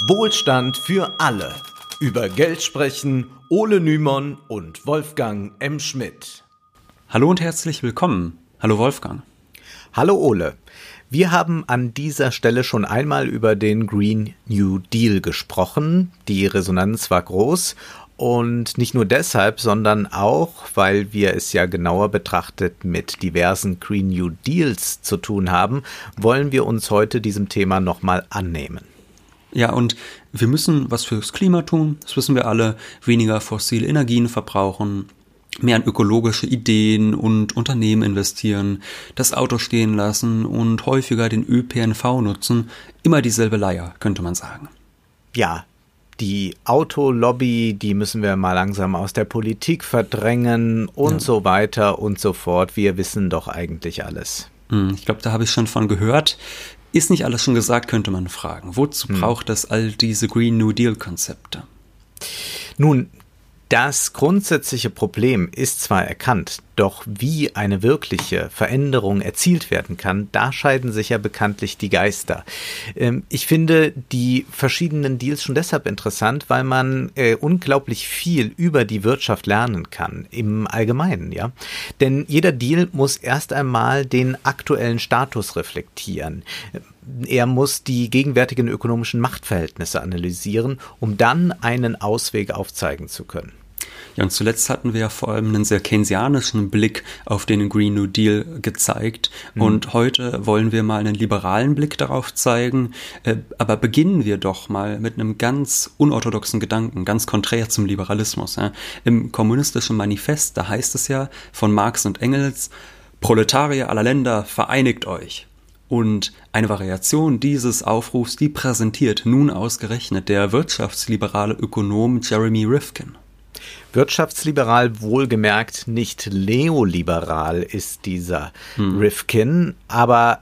Wohlstand für alle. Über Geld sprechen Ole Nymon und Wolfgang M. Schmidt. Hallo und herzlich willkommen. Hallo Wolfgang. Hallo Ole. Wir haben an dieser Stelle schon einmal über den Green New Deal gesprochen. Die Resonanz war groß und nicht nur deshalb, sondern auch, weil wir es ja genauer betrachtet mit diversen Green New Deals zu tun haben, wollen wir uns heute diesem Thema nochmal annehmen. Ja, und wir müssen was fürs Klima tun, das wissen wir alle, weniger fossile Energien verbrauchen, mehr in ökologische Ideen und Unternehmen investieren, das Auto stehen lassen und häufiger den ÖPNV nutzen. Immer dieselbe Leier, könnte man sagen. Ja, die Autolobby, die müssen wir mal langsam aus der Politik verdrängen und ja. so weiter und so fort. Wir wissen doch eigentlich alles. Hm, ich glaube, da habe ich schon von gehört. Ist nicht alles schon gesagt, könnte man fragen. Wozu hm. braucht es all diese Green New Deal Konzepte? Nun, das grundsätzliche Problem ist zwar erkannt, doch wie eine wirkliche Veränderung erzielt werden kann, da scheiden sich ja bekanntlich die Geister. Ähm, ich finde die verschiedenen Deals schon deshalb interessant, weil man äh, unglaublich viel über die Wirtschaft lernen kann, im Allgemeinen, ja. Denn jeder Deal muss erst einmal den aktuellen Status reflektieren. Er muss die gegenwärtigen ökonomischen Machtverhältnisse analysieren, um dann einen Ausweg aufzeigen zu können. Ja, und zuletzt hatten wir ja vor allem einen sehr keynesianischen Blick auf den Green New Deal gezeigt. Mhm. Und heute wollen wir mal einen liberalen Blick darauf zeigen. Äh, aber beginnen wir doch mal mit einem ganz unorthodoxen Gedanken, ganz konträr zum Liberalismus. Im kommunistischen Manifest, da heißt es ja von Marx und Engels, Proletarier aller Länder, vereinigt euch. Und eine Variation dieses Aufrufs, die präsentiert nun ausgerechnet der wirtschaftsliberale Ökonom Jeremy Rifkin. Wirtschaftsliberal wohlgemerkt, nicht neoliberal ist dieser hm. Rifkin, aber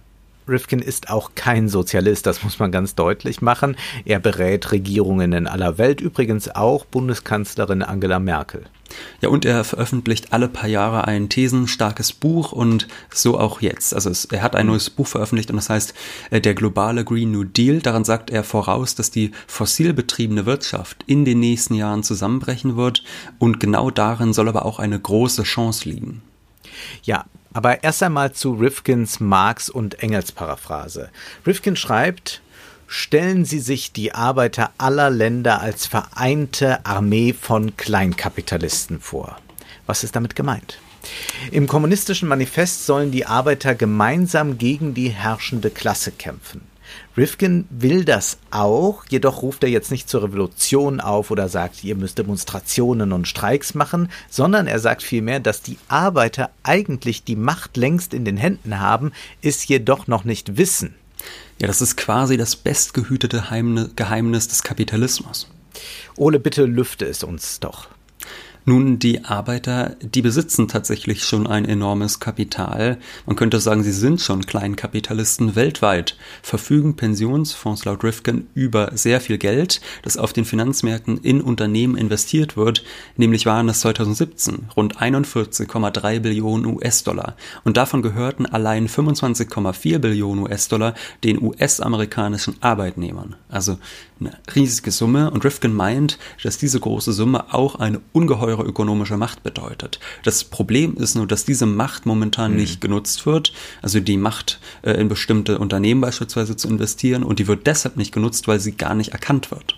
Rifkin ist auch kein Sozialist, das muss man ganz deutlich machen. Er berät Regierungen in aller Welt, übrigens auch Bundeskanzlerin Angela Merkel. Ja, und er veröffentlicht alle paar Jahre ein thesenstarkes Buch und so auch jetzt. Also es, er hat ein neues Buch veröffentlicht und das heißt äh, Der globale Green New Deal. Daran sagt er voraus, dass die fossil betriebene Wirtschaft in den nächsten Jahren zusammenbrechen wird und genau darin soll aber auch eine große Chance liegen. Ja, aber erst einmal zu Rifkins Marx und Engels Paraphrase. Rifkin schreibt, Stellen Sie sich die Arbeiter aller Länder als vereinte Armee von Kleinkapitalisten vor. Was ist damit gemeint? Im kommunistischen Manifest sollen die Arbeiter gemeinsam gegen die herrschende Klasse kämpfen. Rifkin will das auch, jedoch ruft er jetzt nicht zur Revolution auf oder sagt, ihr müsst Demonstrationen und Streiks machen, sondern er sagt vielmehr, dass die Arbeiter eigentlich die Macht längst in den Händen haben, es jedoch noch nicht wissen. Ja, das ist quasi das bestgehütete Geheimnis des Kapitalismus. Ole, bitte lüfte es uns doch. Nun, die Arbeiter, die besitzen tatsächlich schon ein enormes Kapital. Man könnte sagen, sie sind schon Kleinkapitalisten weltweit, verfügen Pensionsfonds laut Rifkin über sehr viel Geld, das auf den Finanzmärkten in Unternehmen investiert wird. Nämlich waren es 2017 rund 41,3 Billionen US-Dollar. Und davon gehörten allein 25,4 Billionen US-Dollar den US-amerikanischen Arbeitnehmern. Also eine riesige Summe. Und Rifkin meint, dass diese große Summe auch eine ungeheure ökonomische Macht bedeutet. Das Problem ist nur, dass diese Macht momentan mhm. nicht genutzt wird, also die Macht äh, in bestimmte Unternehmen beispielsweise zu investieren und die wird deshalb nicht genutzt, weil sie gar nicht erkannt wird.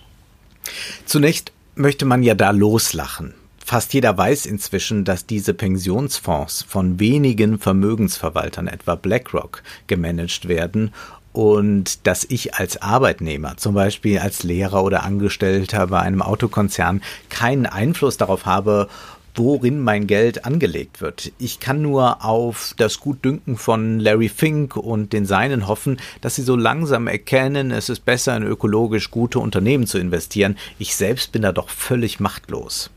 Zunächst möchte man ja da loslachen. Fast jeder weiß inzwischen, dass diese Pensionsfonds von wenigen Vermögensverwaltern, etwa BlackRock, gemanagt werden und dass ich als Arbeitnehmer, zum Beispiel als Lehrer oder Angestellter bei einem Autokonzern, keinen Einfluss darauf habe, worin mein Geld angelegt wird. Ich kann nur auf das Gutdünken von Larry Fink und den Seinen hoffen, dass sie so langsam erkennen, es ist besser in ökologisch gute Unternehmen zu investieren. Ich selbst bin da doch völlig machtlos.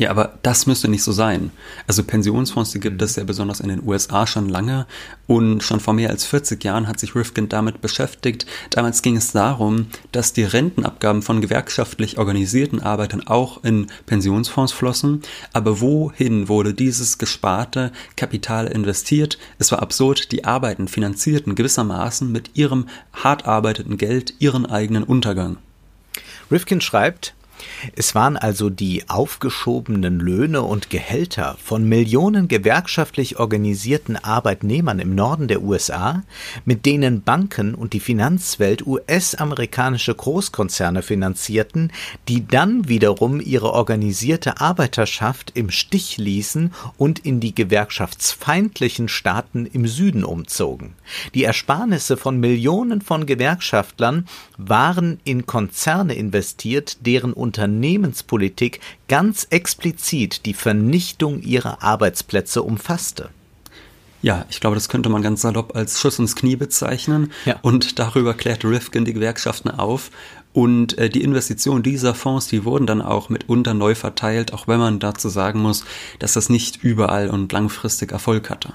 Ja, aber das müsste nicht so sein. Also Pensionsfonds, die gibt es ja besonders in den USA schon lange und schon vor mehr als 40 Jahren hat sich Rifkin damit beschäftigt. Damals ging es darum, dass die Rentenabgaben von gewerkschaftlich organisierten Arbeitern auch in Pensionsfonds flossen. Aber wohin wurde dieses gesparte Kapital investiert? Es war absurd, die Arbeiten finanzierten gewissermaßen mit ihrem hart arbeiteten Geld ihren eigenen Untergang. Rifkin schreibt, es waren also die aufgeschobenen Löhne und Gehälter von Millionen gewerkschaftlich organisierten Arbeitnehmern im Norden der USA, mit denen Banken und die Finanzwelt US-amerikanische Großkonzerne finanzierten, die dann wiederum ihre organisierte Arbeiterschaft im Stich ließen und in die gewerkschaftsfeindlichen Staaten im Süden umzogen. Die Ersparnisse von Millionen von Gewerkschaftlern waren in Konzerne investiert, deren Unternehmenspolitik ganz explizit die Vernichtung ihrer Arbeitsplätze umfasste. Ja, ich glaube, das könnte man ganz salopp als Schuss ins Knie bezeichnen. Ja. Und darüber klärt Rifkin die Gewerkschaften auf. Und äh, die Investitionen dieser Fonds, die wurden dann auch mitunter neu verteilt, auch wenn man dazu sagen muss, dass das nicht überall und langfristig Erfolg hatte.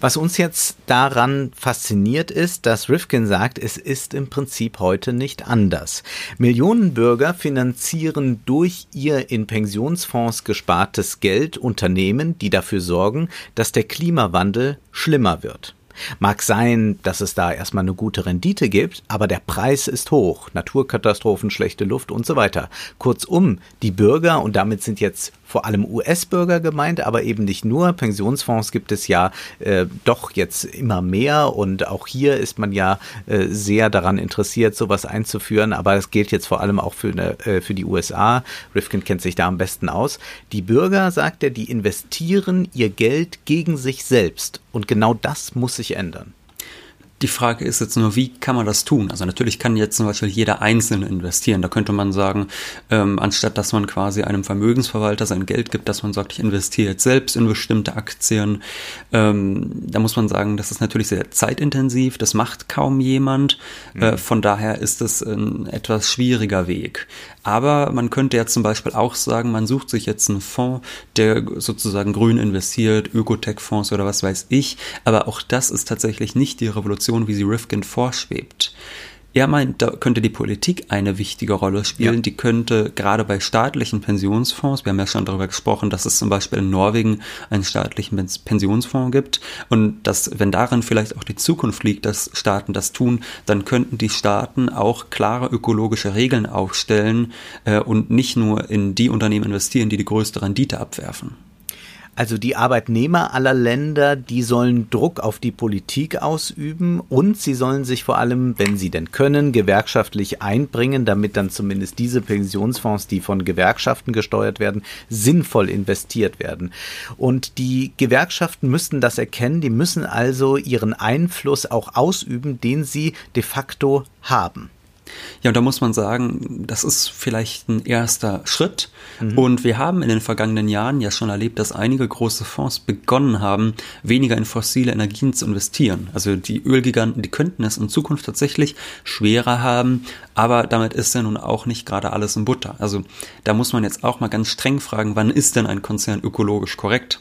Was uns jetzt daran fasziniert ist, dass Rifkin sagt, es ist im Prinzip heute nicht anders. Millionen Bürger finanzieren durch ihr in Pensionsfonds gespartes Geld Unternehmen, die dafür sorgen, dass der Klimawandel schlimmer wird. Mag sein, dass es da erstmal eine gute Rendite gibt, aber der Preis ist hoch. Naturkatastrophen, schlechte Luft und so weiter. Kurzum, die Bürger, und damit sind jetzt vor allem US-Bürger gemeint, aber eben nicht nur. Pensionsfonds gibt es ja äh, doch jetzt immer mehr und auch hier ist man ja äh, sehr daran interessiert, sowas einzuführen, aber es gilt jetzt vor allem auch für, eine, äh, für die USA. Rifkin kennt sich da am besten aus. Die Bürger, sagt er, die investieren ihr Geld gegen sich selbst und genau das muss sich ändern. Die Frage ist jetzt nur, wie kann man das tun? Also natürlich kann jetzt zum Beispiel jeder Einzelne investieren. Da könnte man sagen, ähm, anstatt dass man quasi einem Vermögensverwalter sein Geld gibt, dass man sagt, ich investiere jetzt selbst in bestimmte Aktien. Ähm, da muss man sagen, das ist natürlich sehr zeitintensiv. Das macht kaum jemand. Mhm. Äh, von daher ist es ein etwas schwieriger Weg. Aber man könnte ja zum Beispiel auch sagen, man sucht sich jetzt einen Fonds, der sozusagen grün investiert, Ökotech-Fonds oder was weiß ich. Aber auch das ist tatsächlich nicht die Revolution, wie sie Rifkin vorschwebt. Er meint, da könnte die Politik eine wichtige Rolle spielen. Ja. Die könnte gerade bei staatlichen Pensionsfonds, wir haben ja schon darüber gesprochen, dass es zum Beispiel in Norwegen einen staatlichen Pensionsfonds gibt und dass, wenn darin vielleicht auch die Zukunft liegt, dass Staaten das tun, dann könnten die Staaten auch klare ökologische Regeln aufstellen äh, und nicht nur in die Unternehmen investieren, die die größte Rendite abwerfen. Also die Arbeitnehmer aller Länder, die sollen Druck auf die Politik ausüben und sie sollen sich vor allem, wenn sie denn können, gewerkschaftlich einbringen, damit dann zumindest diese Pensionsfonds, die von Gewerkschaften gesteuert werden, sinnvoll investiert werden. Und die Gewerkschaften müssten das erkennen, die müssen also ihren Einfluss auch ausüben, den sie de facto haben. Ja, und da muss man sagen, das ist vielleicht ein erster Schritt. Mhm. Und wir haben in den vergangenen Jahren ja schon erlebt, dass einige große Fonds begonnen haben, weniger in fossile Energien zu investieren. Also die Ölgiganten, die könnten es in Zukunft tatsächlich schwerer haben, aber damit ist ja nun auch nicht gerade alles in Butter. Also da muss man jetzt auch mal ganz streng fragen, wann ist denn ein Konzern ökologisch korrekt?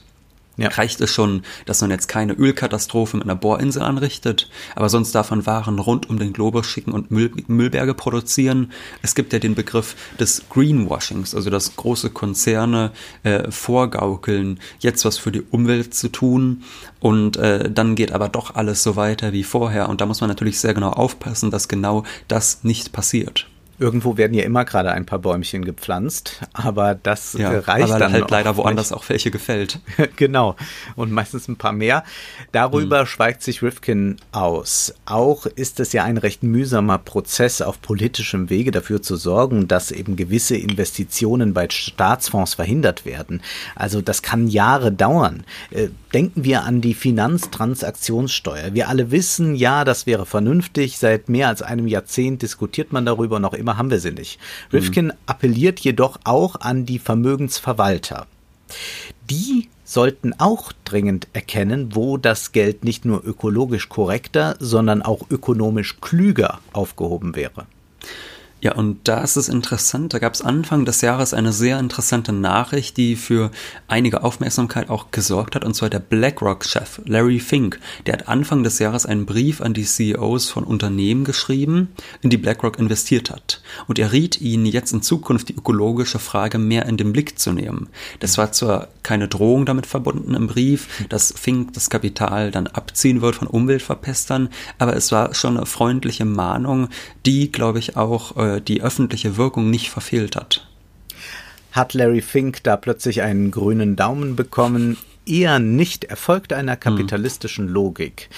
Ja. Reicht es schon, dass man jetzt keine Ölkatastrophe mit einer Bohrinsel anrichtet, aber sonst darf man Waren rund um den Globus schicken und Müll, Müllberge produzieren? Es gibt ja den Begriff des Greenwashings, also dass große Konzerne äh, vorgaukeln, jetzt was für die Umwelt zu tun und äh, dann geht aber doch alles so weiter wie vorher und da muss man natürlich sehr genau aufpassen, dass genau das nicht passiert. Irgendwo werden ja immer gerade ein paar Bäumchen gepflanzt, aber das ja, reicht aber dann halt leider woanders auch welche gefällt. genau und meistens ein paar mehr. Darüber hm. schweigt sich Rifkin aus. Auch ist es ja ein recht mühsamer Prozess auf politischem Wege dafür zu sorgen, dass eben gewisse Investitionen bei Staatsfonds verhindert werden. Also das kann Jahre dauern. Äh, denken wir an die Finanztransaktionssteuer. Wir alle wissen, ja, das wäre vernünftig. Seit mehr als einem Jahrzehnt diskutiert man darüber noch immer immer haben wir sie nicht. Rifkin mhm. appelliert jedoch auch an die Vermögensverwalter. Die sollten auch dringend erkennen, wo das Geld nicht nur ökologisch korrekter, sondern auch ökonomisch klüger aufgehoben wäre. Ja, und da ist es interessant, da gab es Anfang des Jahres eine sehr interessante Nachricht, die für einige Aufmerksamkeit auch gesorgt hat, und zwar der BlackRock-Chef Larry Fink. Der hat Anfang des Jahres einen Brief an die CEOs von Unternehmen geschrieben, in die BlackRock investiert hat. Und er riet ihnen jetzt in Zukunft die ökologische Frage mehr in den Blick zu nehmen. Das war zwar keine Drohung damit verbunden im Brief, dass Fink das Kapital dann abziehen wird von Umweltverpestern, aber es war schon eine freundliche Mahnung, die, glaube ich, auch äh, die öffentliche Wirkung nicht verfehlt hat. Hat Larry Fink da plötzlich einen grünen Daumen bekommen? Eher nicht erfolgt einer kapitalistischen Logik.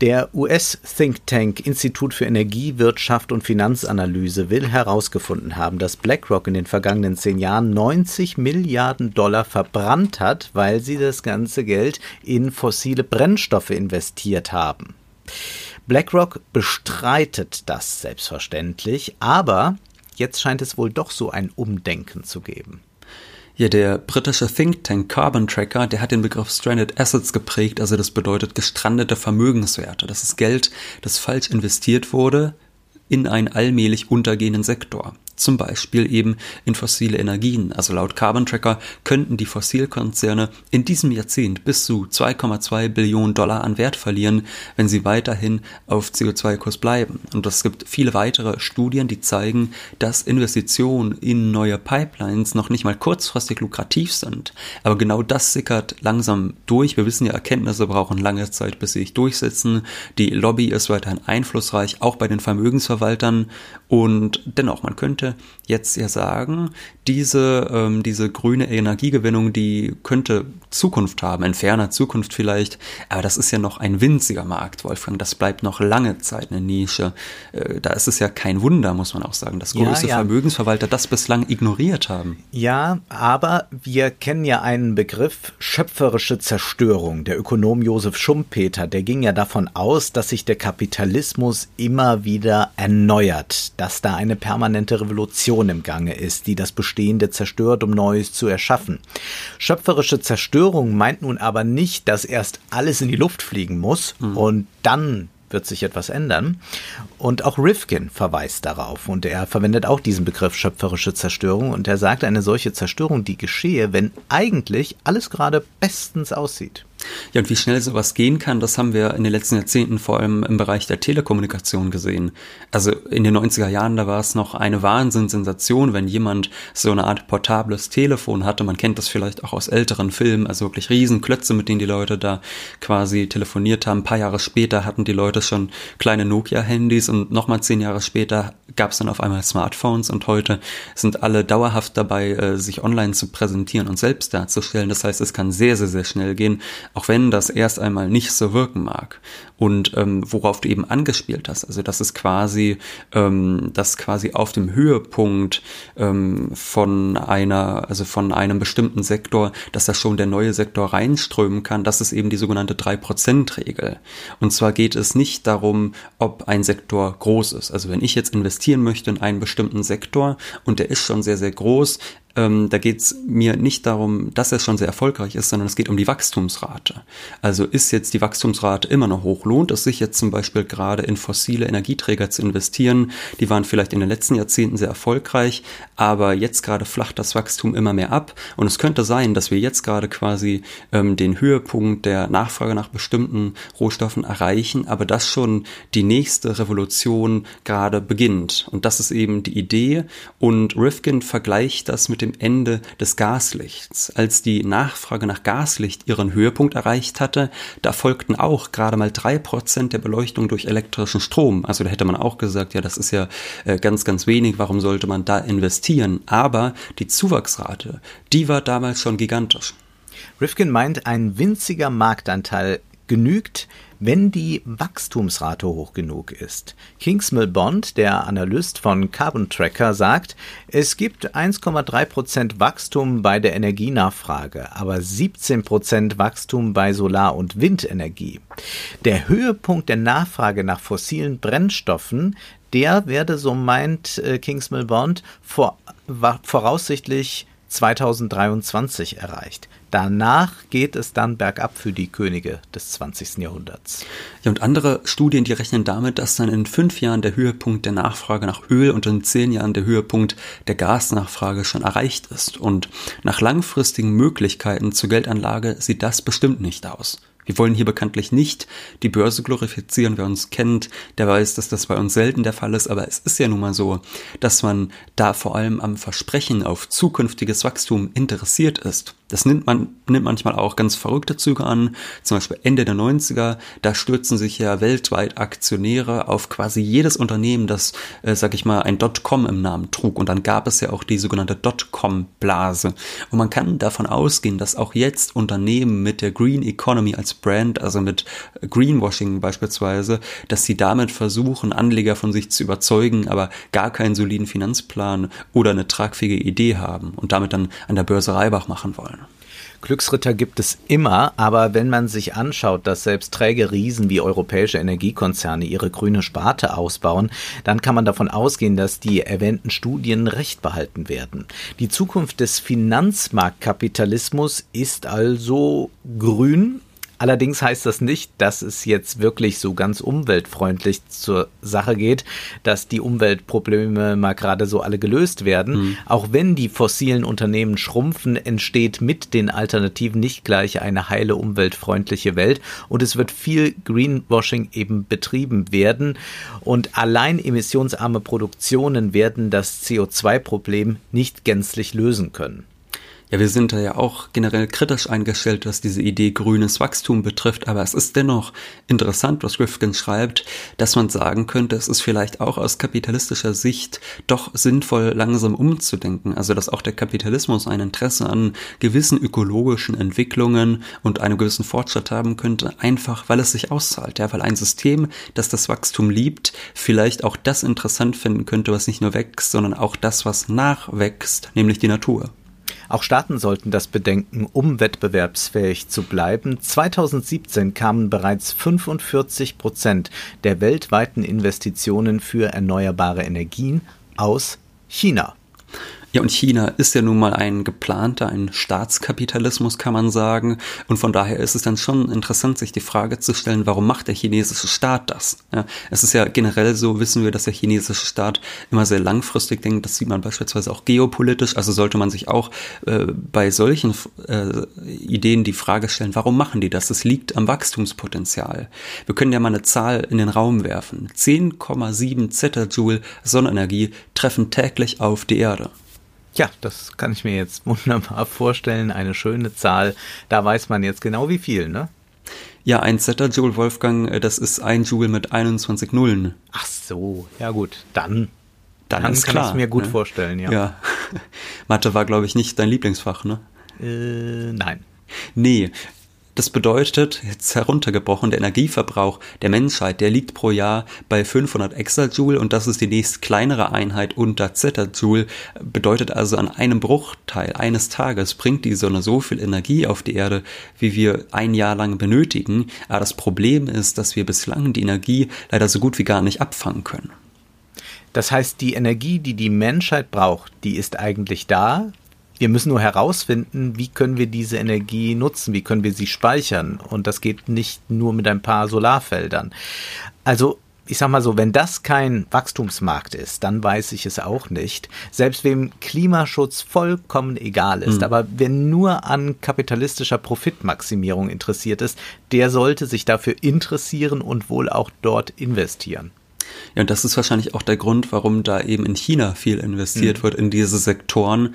Der US-Think Tank Institut für Energiewirtschaft und Finanzanalyse will herausgefunden haben, dass BlackRock in den vergangenen zehn Jahren 90 Milliarden Dollar verbrannt hat, weil sie das ganze Geld in fossile Brennstoffe investiert haben. BlackRock bestreitet das selbstverständlich, aber jetzt scheint es wohl doch so ein Umdenken zu geben. Ja, der britische Think Tank Carbon Tracker, der hat den Begriff Stranded Assets geprägt, also das bedeutet gestrandete Vermögenswerte. Das ist Geld, das falsch investiert wurde in einen allmählich untergehenden Sektor zum Beispiel eben in fossile Energien. Also laut Carbon Tracker könnten die Fossilkonzerne in diesem Jahrzehnt bis zu 2,2 Billionen Dollar an Wert verlieren, wenn sie weiterhin auf CO2-Kurs bleiben. Und es gibt viele weitere Studien, die zeigen, dass Investitionen in neue Pipelines noch nicht mal kurzfristig lukrativ sind. Aber genau das sickert langsam durch. Wir wissen ja, Erkenntnisse brauchen lange Zeit, bis sie sich durchsetzen. Die Lobby ist weiterhin einflussreich, auch bei den Vermögensverwaltern. Und dennoch, man könnte könnte jetzt ja sagen, diese, ähm, diese grüne Energiegewinnung, die könnte Zukunft haben, in ferner Zukunft vielleicht, aber das ist ja noch ein winziger Markt, Wolfgang, das bleibt noch lange Zeit eine Nische. Äh, da ist es ja kein Wunder, muss man auch sagen, dass große ja, ja. Vermögensverwalter das bislang ignoriert haben. Ja, aber wir kennen ja einen Begriff schöpferische Zerstörung. Der Ökonom Josef Schumpeter, der ging ja davon aus, dass sich der Kapitalismus immer wieder erneuert, dass da eine permanente Revolution im Gange ist, die das Bestehende zerstört, um Neues zu erschaffen. Schöpferische Zerstörung meint nun aber nicht, dass erst alles in die Luft fliegen muss mhm. und dann wird sich etwas ändern. Und auch Rifkin verweist darauf und er verwendet auch diesen Begriff schöpferische Zerstörung und er sagt, eine solche Zerstörung, die geschehe, wenn eigentlich alles gerade bestens aussieht. Ja, und wie schnell sowas gehen kann, das haben wir in den letzten Jahrzehnten vor allem im Bereich der Telekommunikation gesehen. Also in den 90er Jahren, da war es noch eine Wahnsinnssensation, wenn jemand so eine Art portables Telefon hatte. Man kennt das vielleicht auch aus älteren Filmen, also wirklich Riesenklötze, mit denen die Leute da quasi telefoniert haben. Ein paar Jahre später hatten die Leute schon kleine Nokia-Handys und nochmal zehn Jahre später gab es dann auf einmal Smartphones und heute sind alle dauerhaft dabei, äh, sich online zu präsentieren und selbst darzustellen. Das heißt, es kann sehr, sehr, sehr schnell gehen auch wenn das erst einmal nicht so wirken mag. Und ähm, worauf du eben angespielt hast, also das ist quasi, ähm, das quasi auf dem Höhepunkt ähm, von einer, also von einem bestimmten Sektor, dass da schon der neue Sektor reinströmen kann, das ist eben die sogenannte 3%-Regel. Und zwar geht es nicht darum, ob ein Sektor groß ist. Also wenn ich jetzt investieren möchte in einen bestimmten Sektor und der ist schon sehr, sehr groß, ähm, da geht es mir nicht darum, dass er schon sehr erfolgreich ist, sondern es geht um die Wachstumsrate. Also ist jetzt die Wachstumsrate immer noch hoch? Lohnt es sich jetzt zum Beispiel gerade in fossile Energieträger zu investieren? Die waren vielleicht in den letzten Jahrzehnten sehr erfolgreich, aber jetzt gerade flacht das Wachstum immer mehr ab. Und es könnte sein, dass wir jetzt gerade quasi ähm, den Höhepunkt der Nachfrage nach bestimmten Rohstoffen erreichen, aber dass schon die nächste Revolution gerade beginnt. Und das ist eben die Idee. Und Rifkin vergleicht das mit dem Ende des Gaslichts. Als die Nachfrage nach Gaslicht ihren Höhepunkt erreicht hatte, da folgten auch gerade mal drei Prozent der Beleuchtung durch elektrischen Strom. Also da hätte man auch gesagt, ja, das ist ja äh, ganz, ganz wenig, warum sollte man da investieren? Aber die Zuwachsrate, die war damals schon gigantisch. Rifkin meint, ein winziger Marktanteil genügt, wenn die Wachstumsrate hoch genug ist. Kingsmill Bond, der Analyst von Carbon Tracker, sagt, es gibt 1,3% Wachstum bei der Energienachfrage, aber 17% Wachstum bei Solar- und Windenergie. Der Höhepunkt der Nachfrage nach fossilen Brennstoffen, der werde, so meint äh, Kingsmill Bond, vor, voraussichtlich 2023 erreicht. Danach geht es dann bergab für die Könige des 20. Jahrhunderts. Ja, und andere Studien, die rechnen damit, dass dann in fünf Jahren der Höhepunkt der Nachfrage nach Öl und in zehn Jahren der Höhepunkt der Gasnachfrage schon erreicht ist. Und nach langfristigen Möglichkeiten zur Geldanlage sieht das bestimmt nicht aus. Wir wollen hier bekanntlich nicht die Börse glorifizieren. Wer uns kennt, der weiß, dass das bei uns selten der Fall ist. Aber es ist ja nun mal so, dass man da vor allem am Versprechen auf zukünftiges Wachstum interessiert ist. Das nimmt man nimmt manchmal auch ganz verrückte Züge an. Zum Beispiel Ende der 90er, da stürzen sich ja weltweit Aktionäre auf quasi jedes Unternehmen, das, äh, sag ich mal, ein Dotcom im Namen trug. Und dann gab es ja auch die sogenannte Dotcom-Blase. Und man kann davon ausgehen, dass auch jetzt Unternehmen mit der Green Economy als Brand, also mit Greenwashing beispielsweise, dass sie damit versuchen, Anleger von sich zu überzeugen, aber gar keinen soliden Finanzplan oder eine tragfähige Idee haben und damit dann an der Börse Reibach machen wollen. Glücksritter gibt es immer, aber wenn man sich anschaut, dass selbst träge Riesen wie europäische Energiekonzerne ihre grüne Sparte ausbauen, dann kann man davon ausgehen, dass die erwähnten Studien recht behalten werden. Die Zukunft des Finanzmarktkapitalismus ist also grün Allerdings heißt das nicht, dass es jetzt wirklich so ganz umweltfreundlich zur Sache geht, dass die Umweltprobleme mal gerade so alle gelöst werden. Mhm. Auch wenn die fossilen Unternehmen schrumpfen, entsteht mit den Alternativen nicht gleich eine heile umweltfreundliche Welt und es wird viel Greenwashing eben betrieben werden und allein emissionsarme Produktionen werden das CO2-Problem nicht gänzlich lösen können. Ja, wir sind da ja auch generell kritisch eingestellt, was diese Idee grünes Wachstum betrifft, aber es ist dennoch interessant, was Rifkin schreibt, dass man sagen könnte, es ist vielleicht auch aus kapitalistischer Sicht doch sinnvoll, langsam umzudenken, also dass auch der Kapitalismus ein Interesse an gewissen ökologischen Entwicklungen und einem gewissen Fortschritt haben könnte, einfach weil es sich auszahlt, ja, weil ein System, das das Wachstum liebt, vielleicht auch das interessant finden könnte, was nicht nur wächst, sondern auch das, was nachwächst, nämlich die Natur. Auch Staaten sollten das bedenken, um wettbewerbsfähig zu bleiben. 2017 kamen bereits 45 Prozent der weltweiten Investitionen für erneuerbare Energien aus China. Ja, und China ist ja nun mal ein geplanter, ein Staatskapitalismus, kann man sagen. Und von daher ist es dann schon interessant, sich die Frage zu stellen, warum macht der chinesische Staat das? Ja, es ist ja generell so, wissen wir, dass der chinesische Staat immer sehr langfristig denkt. Das sieht man beispielsweise auch geopolitisch. Also sollte man sich auch äh, bei solchen äh, Ideen die Frage stellen, warum machen die das? Es liegt am Wachstumspotenzial. Wir können ja mal eine Zahl in den Raum werfen. 10,7 Zettajoule Sonnenenergie treffen täglich auf die Erde. Ja, das kann ich mir jetzt wunderbar vorstellen. Eine schöne Zahl. Da weiß man jetzt genau wie viel, ne? Ja, ein Zettajoule, Wolfgang, äh, das ist ein Joule mit 21 Nullen. Ach so, ja gut, dann, dann, dann kann ich es mir gut ne? vorstellen, ja. Ja, Mathe war, glaube ich, nicht dein Lieblingsfach, ne? Äh, nein. Nee, das bedeutet, jetzt heruntergebrochen, der Energieverbrauch der Menschheit, der liegt pro Jahr bei 500 Exajoule und das ist die nächst kleinere Einheit unter Zettajoule. Bedeutet also, an einem Bruchteil eines Tages bringt die Sonne so viel Energie auf die Erde, wie wir ein Jahr lang benötigen. Aber das Problem ist, dass wir bislang die Energie leider so gut wie gar nicht abfangen können. Das heißt, die Energie, die die Menschheit braucht, die ist eigentlich da. Wir müssen nur herausfinden, wie können wir diese Energie nutzen, wie können wir sie speichern. Und das geht nicht nur mit ein paar Solarfeldern. Also ich sag mal so, wenn das kein Wachstumsmarkt ist, dann weiß ich es auch nicht. Selbst wem Klimaschutz vollkommen egal ist, mhm. aber wer nur an kapitalistischer Profitmaximierung interessiert ist, der sollte sich dafür interessieren und wohl auch dort investieren. Ja, und das ist wahrscheinlich auch der Grund, warum da eben in China viel investiert mhm. wird in diese Sektoren,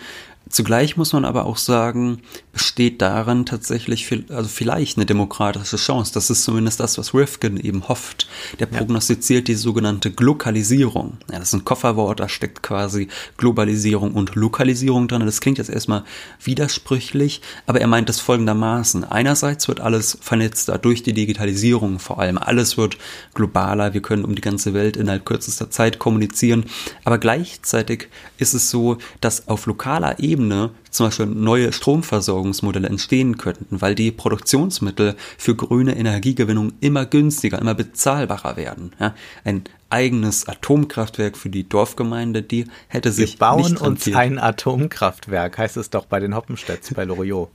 Zugleich muss man aber auch sagen, besteht darin tatsächlich viel, also vielleicht eine demokratische Chance. Das ist zumindest das, was Rifkin eben hofft. Der prognostiziert die sogenannte Glokalisierung. Ja, das ist ein Kofferwort, da steckt quasi Globalisierung und Lokalisierung drin. Das klingt jetzt erstmal widersprüchlich, aber er meint es folgendermaßen. Einerseits wird alles vernetzter durch die Digitalisierung vor allem. Alles wird globaler. Wir können um die ganze Welt innerhalb kürzester Zeit kommunizieren. Aber gleichzeitig ist es so, dass auf lokaler Ebene zum Beispiel neue Stromversorgungsmodelle entstehen könnten, weil die Produktionsmittel für grüne Energiegewinnung immer günstiger, immer bezahlbarer werden. Ja, ein eigenes Atomkraftwerk für die Dorfgemeinde, die hätte sich Wir bauen nicht uns ein Atomkraftwerk, heißt es doch bei den Hoppenstädts bei Loriot.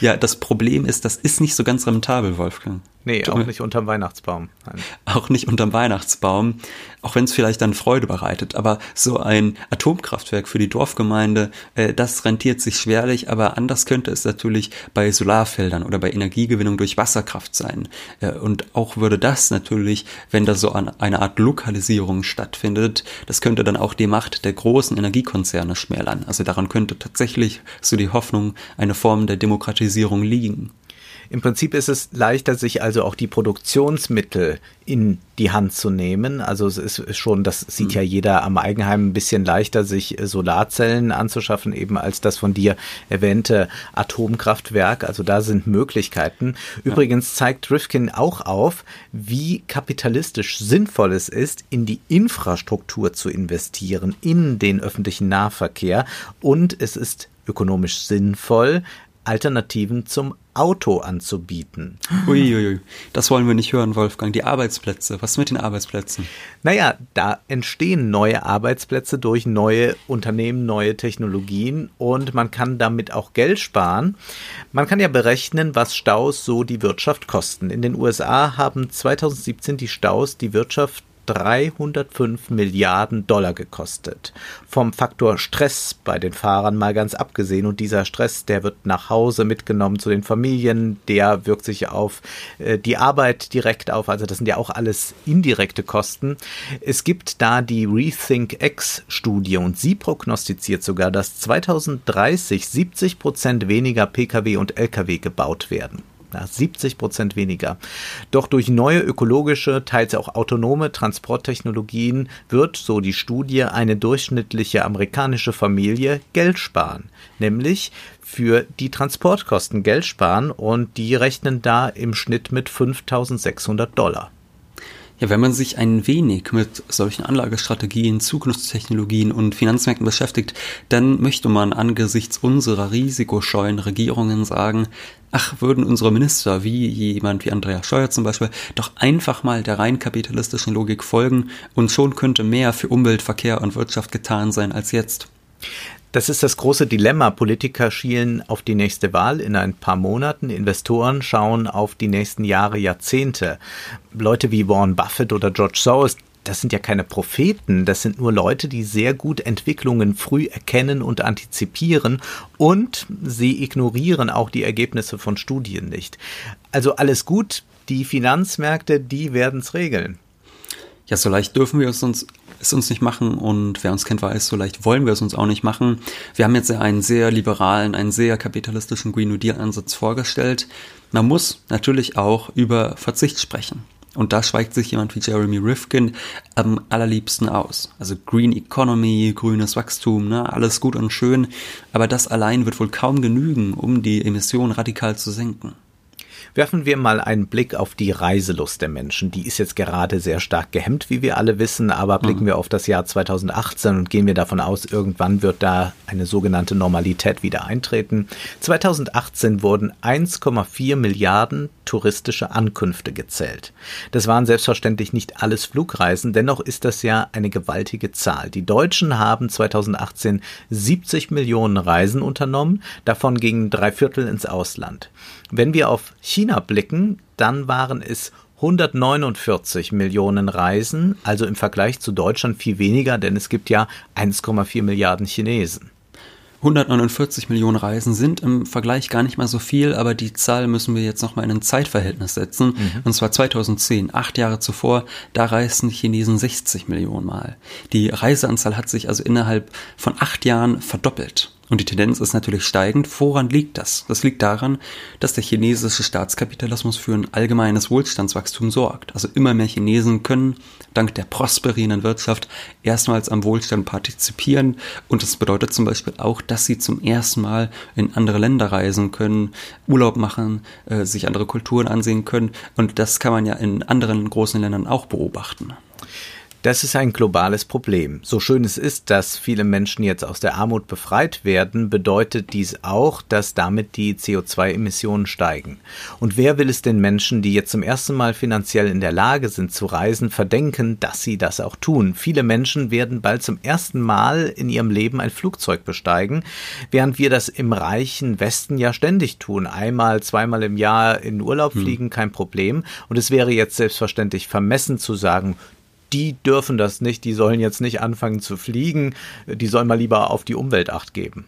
Ja, das Problem ist, das ist nicht so ganz rentabel, Wolfgang. Nee, auch nicht unterm Weihnachtsbaum. Nein. Auch nicht unterm Weihnachtsbaum, auch wenn es vielleicht dann Freude bereitet. Aber so ein Atomkraftwerk für die Dorfgemeinde, äh, das rentiert sich schwerlich, aber anders könnte es natürlich bei Solarfeldern oder bei Energiegewinnung durch Wasserkraft sein. Äh, und auch würde das natürlich, wenn da so an eine Art Lokalisierung stattfindet, das könnte dann auch die Macht der großen Energiekonzerne schmälern. Also daran könnte tatsächlich so die Hoffnung, eine Form der Demokratisierung liegen. Im Prinzip ist es leichter, sich also auch die Produktionsmittel in die Hand zu nehmen. Also es ist schon, das sieht ja mhm. jeder am Eigenheim ein bisschen leichter, sich Solarzellen anzuschaffen, eben als das von dir erwähnte Atomkraftwerk. Also da sind Möglichkeiten. Übrigens zeigt Rifkin auch auf, wie kapitalistisch sinnvoll es ist, in die Infrastruktur zu investieren, in den öffentlichen Nahverkehr. Und es ist ökonomisch sinnvoll, Alternativen zum Auto anzubieten. Uiuiui, das wollen wir nicht hören, Wolfgang. Die Arbeitsplätze, was mit den Arbeitsplätzen? Naja, da entstehen neue Arbeitsplätze durch neue Unternehmen, neue Technologien und man kann damit auch Geld sparen. Man kann ja berechnen, was Staus so die Wirtschaft kosten. In den USA haben 2017 die Staus die Wirtschaft 305 Milliarden Dollar gekostet. Vom Faktor Stress bei den Fahrern mal ganz abgesehen. Und dieser Stress, der wird nach Hause mitgenommen zu den Familien, der wirkt sich auf äh, die Arbeit direkt auf. Also das sind ja auch alles indirekte Kosten. Es gibt da die Rethink X Studie und sie prognostiziert sogar, dass 2030 70 Prozent weniger Pkw und Lkw gebaut werden. Ja, 70 Prozent weniger. Doch durch neue ökologische, teils auch autonome Transporttechnologien wird, so die Studie, eine durchschnittliche amerikanische Familie Geld sparen. Nämlich für die Transportkosten Geld sparen und die rechnen da im Schnitt mit 5600 Dollar. Ja, wenn man sich ein wenig mit solchen Anlagestrategien, Zukunftstechnologien und Finanzmärkten beschäftigt, dann möchte man angesichts unserer risikoscheuen Regierungen sagen, ach, würden unsere Minister, wie jemand wie Andreas Scheuer zum Beispiel, doch einfach mal der rein kapitalistischen Logik folgen und schon könnte mehr für Umwelt, Verkehr und Wirtschaft getan sein als jetzt. Das ist das große Dilemma. Politiker schielen auf die nächste Wahl in ein paar Monaten. Investoren schauen auf die nächsten Jahre, Jahrzehnte. Leute wie Warren Buffett oder George Soros, das sind ja keine Propheten, das sind nur Leute, die sehr gut Entwicklungen früh erkennen und antizipieren und sie ignorieren auch die Ergebnisse von Studien nicht. Also alles gut, die Finanzmärkte, die werden es regeln. Ja, so leicht dürfen wir es uns es uns nicht machen und wer uns kennt weiß, so leicht wollen wir es uns auch nicht machen. Wir haben jetzt einen sehr liberalen, einen sehr kapitalistischen Green New Deal Ansatz vorgestellt. Man muss natürlich auch über Verzicht sprechen. Und da schweigt sich jemand wie Jeremy Rifkin am allerliebsten aus. Also Green Economy, grünes Wachstum, ne, alles gut und schön, aber das allein wird wohl kaum genügen, um die Emissionen radikal zu senken. Werfen wir mal einen Blick auf die Reiselust der Menschen. Die ist jetzt gerade sehr stark gehemmt, wie wir alle wissen, aber blicken mhm. wir auf das Jahr 2018 und gehen wir davon aus, irgendwann wird da eine sogenannte Normalität wieder eintreten. 2018 wurden 1,4 Milliarden touristische Ankünfte gezählt. Das waren selbstverständlich nicht alles Flugreisen, dennoch ist das ja eine gewaltige Zahl. Die Deutschen haben 2018 70 Millionen Reisen unternommen, davon gingen drei Viertel ins Ausland. Wenn wir auf China blicken, dann waren es 149 Millionen Reisen, also im Vergleich zu Deutschland viel weniger, denn es gibt ja 1,4 Milliarden Chinesen. 149 Millionen Reisen sind im Vergleich gar nicht mal so viel, aber die Zahl müssen wir jetzt nochmal in ein Zeitverhältnis setzen. Mhm. Und zwar 2010, acht Jahre zuvor, da reisten Chinesen 60 Millionen Mal. Die Reiseanzahl hat sich also innerhalb von acht Jahren verdoppelt. Und die Tendenz ist natürlich steigend. Woran liegt das? Das liegt daran, dass der chinesische Staatskapitalismus für ein allgemeines Wohlstandswachstum sorgt. Also immer mehr Chinesen können dank der prosperierenden Wirtschaft erstmals am Wohlstand partizipieren. Und das bedeutet zum Beispiel auch, dass sie zum ersten Mal in andere Länder reisen können, Urlaub machen, äh, sich andere Kulturen ansehen können. Und das kann man ja in anderen großen Ländern auch beobachten. Das ist ein globales Problem. So schön es ist, dass viele Menschen jetzt aus der Armut befreit werden, bedeutet dies auch, dass damit die CO2-Emissionen steigen. Und wer will es den Menschen, die jetzt zum ersten Mal finanziell in der Lage sind zu reisen, verdenken, dass sie das auch tun? Viele Menschen werden bald zum ersten Mal in ihrem Leben ein Flugzeug besteigen, während wir das im reichen Westen ja ständig tun. Einmal, zweimal im Jahr in Urlaub hm. fliegen, kein Problem. Und es wäre jetzt selbstverständlich vermessen zu sagen, die dürfen das nicht, die sollen jetzt nicht anfangen zu fliegen, die sollen mal lieber auf die Umwelt acht geben.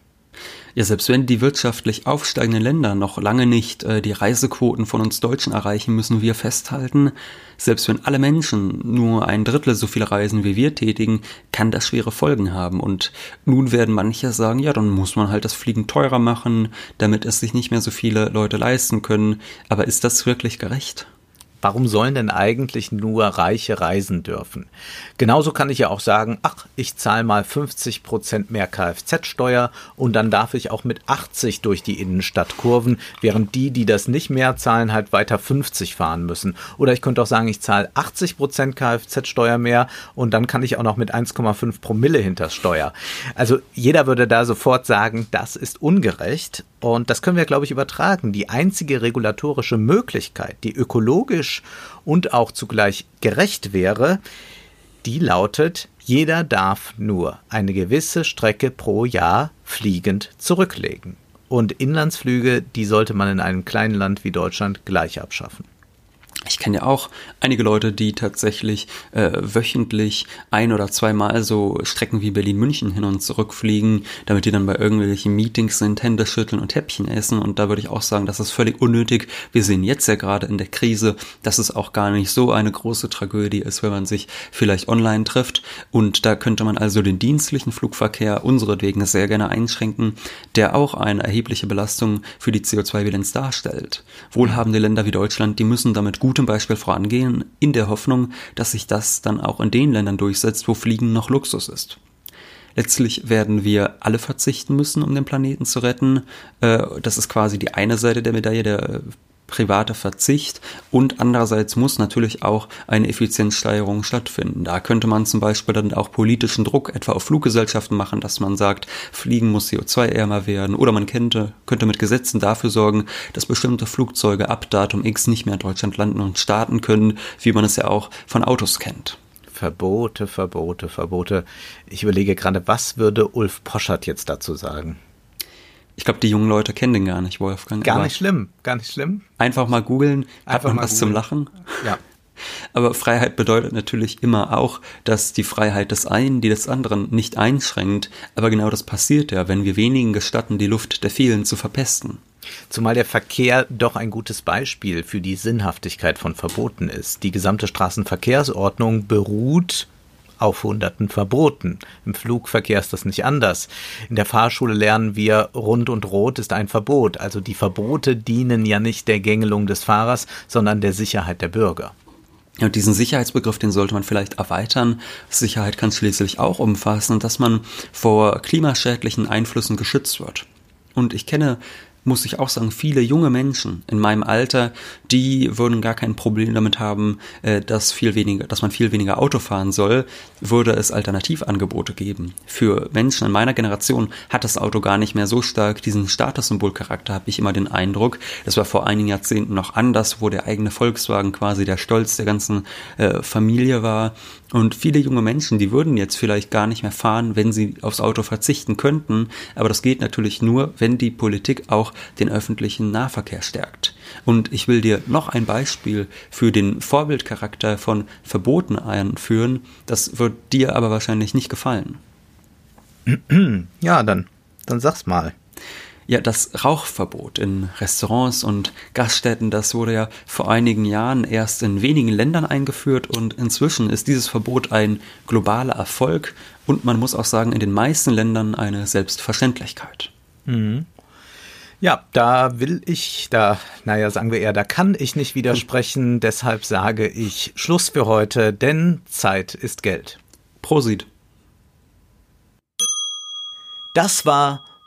Ja, selbst wenn die wirtschaftlich aufsteigenden Länder noch lange nicht äh, die Reisequoten von uns Deutschen erreichen, müssen wir festhalten, selbst wenn alle Menschen nur ein Drittel so viele Reisen wie wir tätigen, kann das schwere Folgen haben. Und nun werden manche sagen, ja, dann muss man halt das Fliegen teurer machen, damit es sich nicht mehr so viele Leute leisten können. Aber ist das wirklich gerecht? Warum sollen denn eigentlich nur Reiche reisen dürfen? Genauso kann ich ja auch sagen, ach, ich zahle mal 50 Prozent mehr Kfz-Steuer und dann darf ich auch mit 80 durch die Innenstadt kurven, während die, die das nicht mehr zahlen, halt weiter 50 fahren müssen. Oder ich könnte auch sagen, ich zahle 80 Prozent Kfz-Steuer mehr und dann kann ich auch noch mit 1,5 Promille hinters Steuer. Also jeder würde da sofort sagen, das ist ungerecht und das können wir, glaube ich, übertragen. Die einzige regulatorische Möglichkeit, die ökologisch und auch zugleich gerecht wäre, die lautet, jeder darf nur eine gewisse Strecke pro Jahr fliegend zurücklegen. Und Inlandsflüge, die sollte man in einem kleinen Land wie Deutschland gleich abschaffen. Ich kenne ja auch einige Leute, die tatsächlich äh, wöchentlich ein oder zweimal so Strecken wie Berlin-München hin und zurück fliegen, damit die dann bei irgendwelchen Meetings sind, Hände schütteln und Häppchen essen. Und da würde ich auch sagen, das ist völlig unnötig. Wir sehen jetzt ja gerade in der Krise, dass es auch gar nicht so eine große Tragödie ist, wenn man sich vielleicht online trifft. Und da könnte man also den dienstlichen Flugverkehr unseretwegen sehr gerne einschränken, der auch eine erhebliche Belastung für die CO2-Bilanz darstellt. Wohlhabende Länder wie Deutschland, die müssen damit gut gutem Beispiel vorangehen, in der Hoffnung, dass sich das dann auch in den Ländern durchsetzt, wo Fliegen noch Luxus ist. Letztlich werden wir alle verzichten müssen, um den Planeten zu retten. Äh, das ist quasi die eine Seite der Medaille der privater Verzicht und andererseits muss natürlich auch eine Effizienzsteigerung stattfinden. Da könnte man zum Beispiel dann auch politischen Druck etwa auf Fluggesellschaften machen, dass man sagt, Fliegen muss CO2-ärmer werden oder man könnte, könnte mit Gesetzen dafür sorgen, dass bestimmte Flugzeuge ab Datum X nicht mehr in Deutschland landen und starten können, wie man es ja auch von Autos kennt. Verbote, Verbote, Verbote. Ich überlege gerade, was würde Ulf Poschert jetzt dazu sagen? Ich glaube, die jungen Leute kennen den gar nicht, Wolfgang. Gar nicht schlimm, gar nicht schlimm. Einfach mal googeln, hat man was googlen. zum Lachen. Ja. Aber Freiheit bedeutet natürlich immer auch, dass die Freiheit des einen die des anderen nicht einschränkt. Aber genau das passiert ja, wenn wir wenigen gestatten, die Luft der vielen zu verpesten. Zumal der Verkehr doch ein gutes Beispiel für die Sinnhaftigkeit von Verboten ist. Die gesamte Straßenverkehrsordnung beruht auf hunderten Verboten. Im Flugverkehr ist das nicht anders. In der Fahrschule lernen wir, rund und rot ist ein Verbot. Also die Verbote dienen ja nicht der Gängelung des Fahrers, sondern der Sicherheit der Bürger. Und diesen Sicherheitsbegriff, den sollte man vielleicht erweitern. Sicherheit kann schließlich auch umfassen, dass man vor klimaschädlichen Einflüssen geschützt wird. Und ich kenne muss ich auch sagen, viele junge Menschen in meinem Alter, die würden gar kein Problem damit haben, äh, dass viel weniger, dass man viel weniger Auto fahren soll, würde es Alternativangebote geben. Für Menschen in meiner Generation hat das Auto gar nicht mehr so stark diesen Statussymbolcharakter, habe ich immer den Eindruck. Das war vor einigen Jahrzehnten noch anders, wo der eigene Volkswagen quasi der Stolz der ganzen äh, Familie war. Und viele junge Menschen, die würden jetzt vielleicht gar nicht mehr fahren, wenn sie aufs Auto verzichten könnten. Aber das geht natürlich nur, wenn die Politik auch den öffentlichen Nahverkehr stärkt. Und ich will dir noch ein Beispiel für den Vorbildcharakter von Verboten einführen. Das wird dir aber wahrscheinlich nicht gefallen. Ja, dann, dann sag's mal. Ja, das Rauchverbot in Restaurants und Gaststätten, das wurde ja vor einigen Jahren erst in wenigen Ländern eingeführt und inzwischen ist dieses Verbot ein globaler Erfolg und man muss auch sagen, in den meisten Ländern eine Selbstverständlichkeit. Mhm. Ja, da will ich, da, naja, sagen wir eher, da kann ich nicht widersprechen, deshalb sage ich Schluss für heute, denn Zeit ist Geld. Prosit. Das war